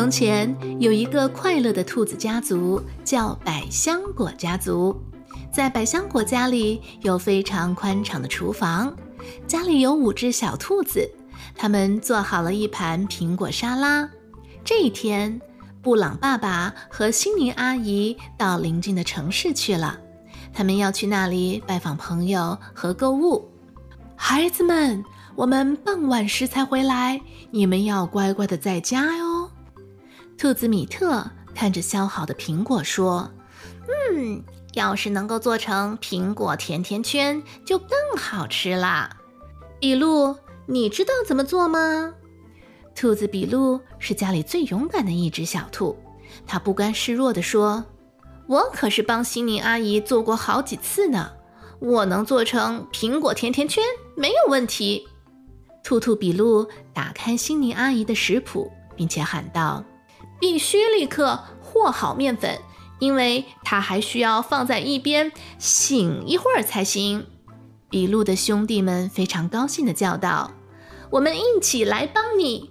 从前有一个快乐的兔子家族，叫百香果家族。在百香果家里有非常宽敞的厨房，家里有五只小兔子，他们做好了一盘苹果沙拉。这一天，布朗爸爸和辛尼阿姨到邻近的城市去了，他们要去那里拜访朋友和购物。孩子们，我们傍晚时才回来，你们要乖乖的在家哟。兔子米特看着削好的苹果说：“嗯。”要是能够做成苹果甜甜圈，就更好吃啦。比路，你知道怎么做吗？兔子比路是家里最勇敢的一只小兔，它不甘示弱地说：“我可是帮悉尼阿姨做过好几次呢，我能做成苹果甜甜圈，没有问题。”兔兔比路打开悉尼阿姨的食谱，并且喊道：“必须立刻和好面粉。”因为它还需要放在一边醒一会儿才行。比路的兄弟们非常高兴地叫道：“我们一起来帮你！”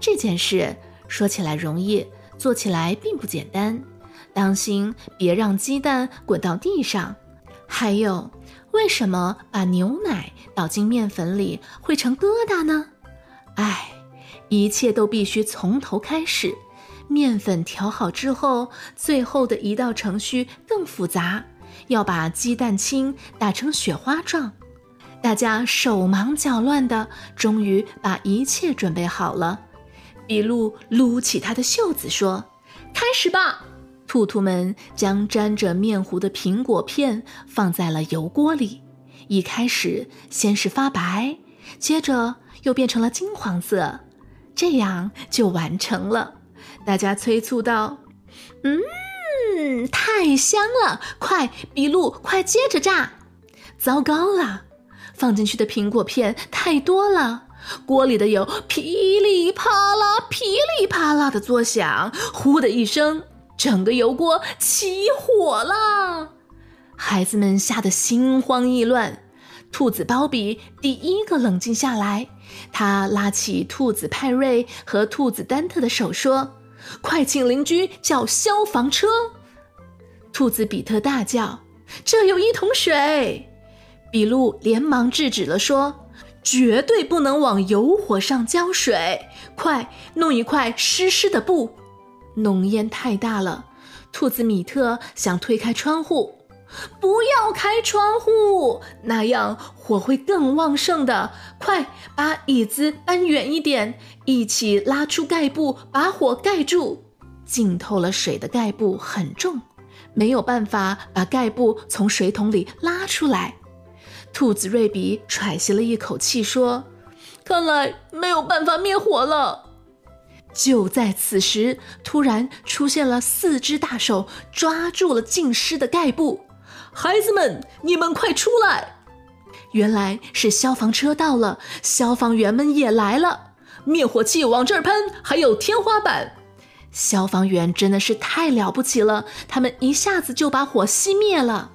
这件事说起来容易，做起来并不简单。当心别让鸡蛋滚到地上。还有，为什么把牛奶倒进面粉里会成疙瘩呢？唉，一切都必须从头开始。面粉调好之后，最后的一道程序更复杂，要把鸡蛋清打成雪花状。大家手忙脚乱的，终于把一切准备好了。比路撸起他的袖子说：“开始吧！”兔兔们将沾着面糊的苹果片放在了油锅里，一开始先是发白，接着又变成了金黄色，这样就完成了。大家催促道：“嗯，太香了！快，比路，快接着炸！”糟糕了，放进去的苹果片太多了，锅里的油噼里啪啦、噼里啪啦的作响，呼的一声，整个油锅起火了。孩子们吓得心慌意乱。兔子鲍比第一个冷静下来，他拉起兔子派瑞和兔子丹特的手说。快请邻居叫消防车！兔子比特大叫：“这有一桶水！”比路连忙制止了，说：“绝对不能往油火上浇水！快弄一块湿湿的布。”浓烟太大了，兔子米特想推开窗户。不要开窗户，那样火会更旺盛的。快把椅子搬远一点，一起拉出盖布，把火盖住。浸透了水的盖布很重，没有办法把盖布从水桶里拉出来。兔子瑞比喘息了一口气说：“看来没有办法灭火了。”就在此时，突然出现了四只大手，抓住了浸湿的盖布。孩子们，你们快出来！原来是消防车到了，消防员们也来了，灭火器往这儿喷，还有天花板。消防员真的是太了不起了，他们一下子就把火熄灭了。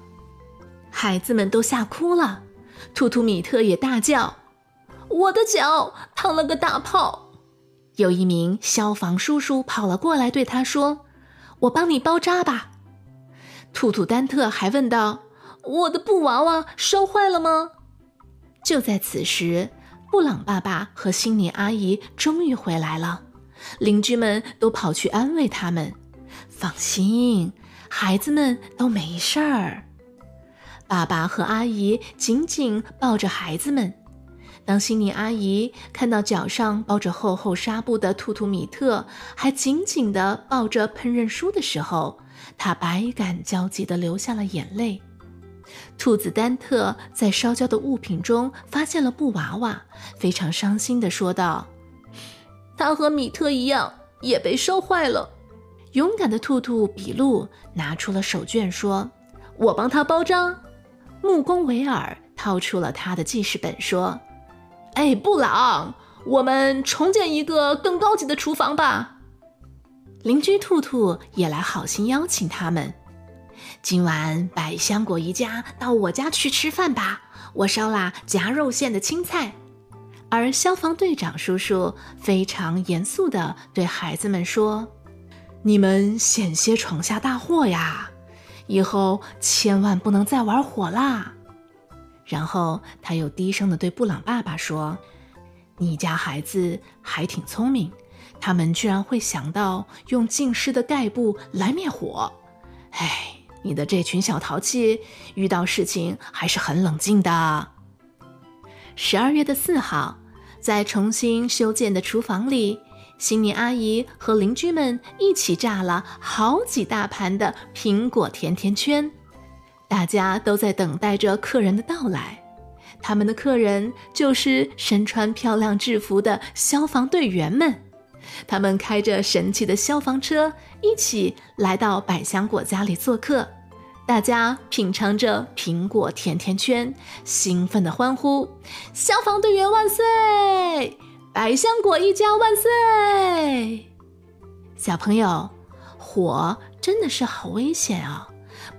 孩子们都吓哭了，图图米特也大叫：“我的脚烫了个大泡！”有一名消防叔叔跑了过来，对他说：“我帮你包扎吧。”兔兔丹特还问道：“我的布娃娃烧坏了吗？”就在此时，布朗爸爸和辛尼阿姨终于回来了，邻居们都跑去安慰他们：“放心，孩子们都没事儿。”爸爸和阿姨紧紧抱着孩子们。当辛尼阿姨看到脚上包着厚厚纱布的兔兔米特，还紧紧地抱着烹饪书的时候，她百感交集地流下了眼泪。兔子丹特在烧焦的物品中发现了布娃娃，非常伤心地说道：“他和米特一样，也被烧坏了。”勇敢的兔兔比路拿出了手绢，说：“我帮他包扎。”木工维尔掏出了他的记事本，说：“哎，布朗，我们重建一个更高级的厨房吧。”邻居兔兔也来好心邀请他们，今晚百香果一家到我家去吃饭吧。我烧啦夹肉馅的青菜，而消防队长叔叔非常严肃地对孩子们说：“你们险些闯下大祸呀，以后千万不能再玩火啦。”然后他又低声地对布朗爸爸说：“你家孩子还挺聪明，他们居然会想到用浸湿的盖布来灭火。哎，你的这群小淘气，遇到事情还是很冷静的。”十二月的四号，在重新修建的厨房里，新年阿姨和邻居们一起炸了好几大盘的苹果甜甜圈。大家都在等待着客人的到来，他们的客人就是身穿漂亮制服的消防队员们。他们开着神奇的消防车，一起来到百香果家里做客。大家品尝着苹果甜甜圈，兴奋地欢呼：“消防队员万岁！百香果一家万岁！”小朋友，火真的是好危险啊！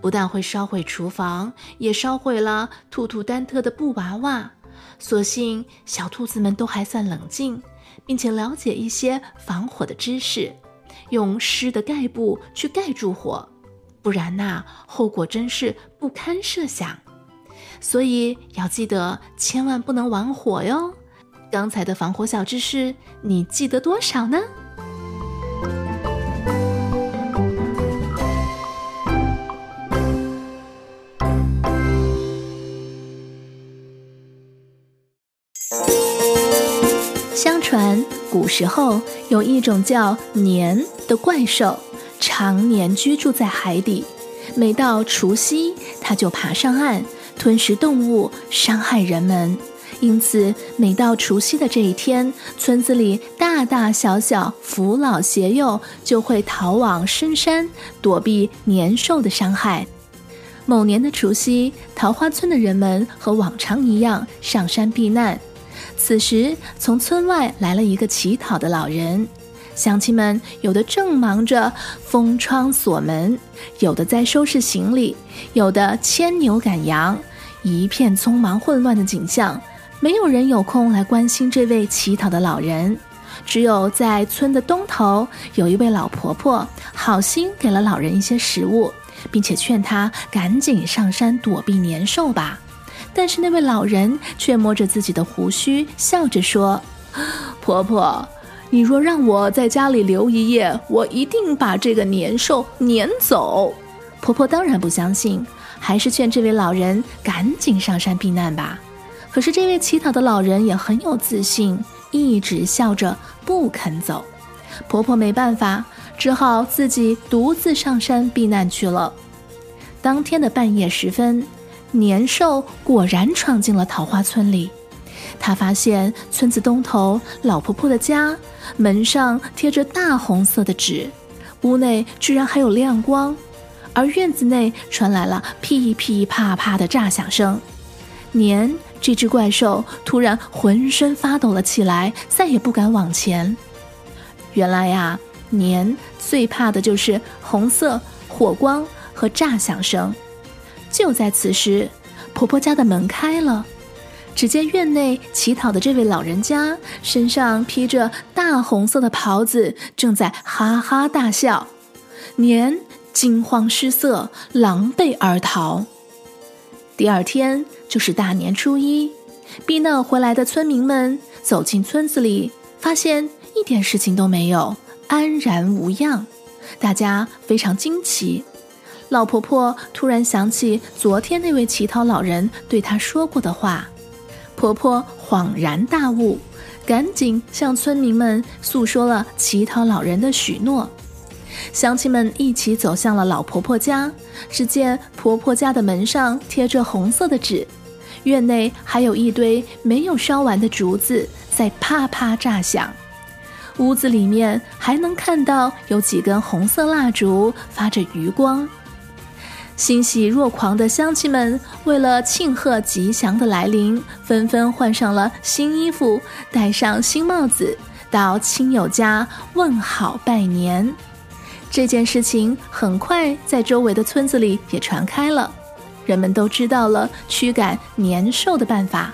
不但会烧毁厨房，也烧毁了兔兔丹特的布娃娃。所幸小兔子们都还算冷静，并且了解一些防火的知识，用湿的盖布去盖住火。不然呐，后果真是不堪设想。所以要记得，千万不能玩火哟。刚才的防火小知识，你记得多少呢？相传，古时候有一种叫年的怪兽。常年居住在海底，每到除夕，它就爬上岸，吞食动物，伤害人们。因此，每到除夕的这一天，村子里大大小小、扶老携幼就会逃往深山，躲避年兽的伤害。某年的除夕，桃花村的人们和往常一样上山避难。此时，从村外来了一个乞讨的老人。乡亲们有的正忙着封窗锁门，有的在收拾行李，有的牵牛赶羊，一片匆忙混乱的景象。没有人有空来关心这位乞讨的老人。只有在村的东头，有一位老婆婆好心给了老人一些食物，并且劝他赶紧上山躲避年兽吧。但是那位老人却摸着自己的胡须，笑着说：“婆婆。”你若让我在家里留一夜，我一定把这个年兽撵走。婆婆当然不相信，还是劝这位老人赶紧上山避难吧。可是这位乞讨的老人也很有自信，一直笑着不肯走。婆婆没办法，只好自己独自上山避难去了。当天的半夜时分，年兽果然闯进了桃花村里。他发现村子东头老婆婆的家门上贴着大红色的纸，屋内居然还有亮光，而院子内传来了噼噼啪啪的炸响声。年这只怪兽突然浑身发抖了起来，再也不敢往前。原来呀，年最怕的就是红色火光和炸响声。就在此时，婆婆家的门开了。只见院内乞讨的这位老人家身上披着大红色的袍子，正在哈哈大笑。年惊慌失色，狼狈而逃。第二天就是大年初一，避难回来的村民们走进村子里，发现一点事情都没有，安然无恙。大家非常惊奇。老婆婆突然想起昨天那位乞讨老人对她说过的话。婆婆恍然大悟，赶紧向村民们诉说了乞讨老人的许诺。乡亲们一起走向了老婆婆家，只见婆婆家的门上贴着红色的纸，院内还有一堆没有烧完的竹子在啪啪炸响，屋子里面还能看到有几根红色蜡烛发着余光。欣喜若狂的乡亲们，为了庆贺吉祥的来临，纷纷换上了新衣服，戴上新帽子，到亲友家问好拜年。这件事情很快在周围的村子里也传开了，人们都知道了驱赶年兽的办法。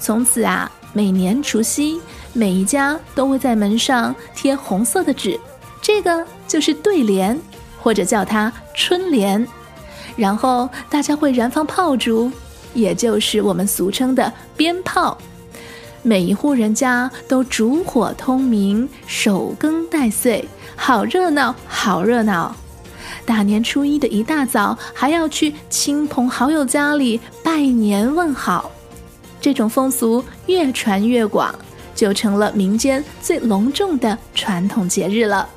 从此啊，每年除夕，每一家都会在门上贴红色的纸，这个就是对联，或者叫它春联。然后大家会燃放炮竹，也就是我们俗称的鞭炮。每一户人家都烛火通明，守更待岁，好热闹，好热闹。大年初一的一大早，还要去亲朋好友家里拜年问好。这种风俗越传越广，就成了民间最隆重的传统节日了。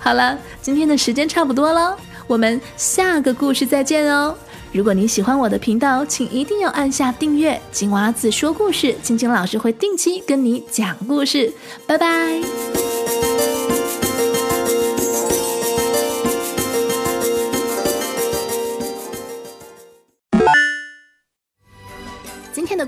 好了，今天的时间差不多了，我们下个故事再见哦。如果你喜欢我的频道，请一定要按下订阅。金娃子说故事，晶晶老师会定期跟你讲故事。拜拜。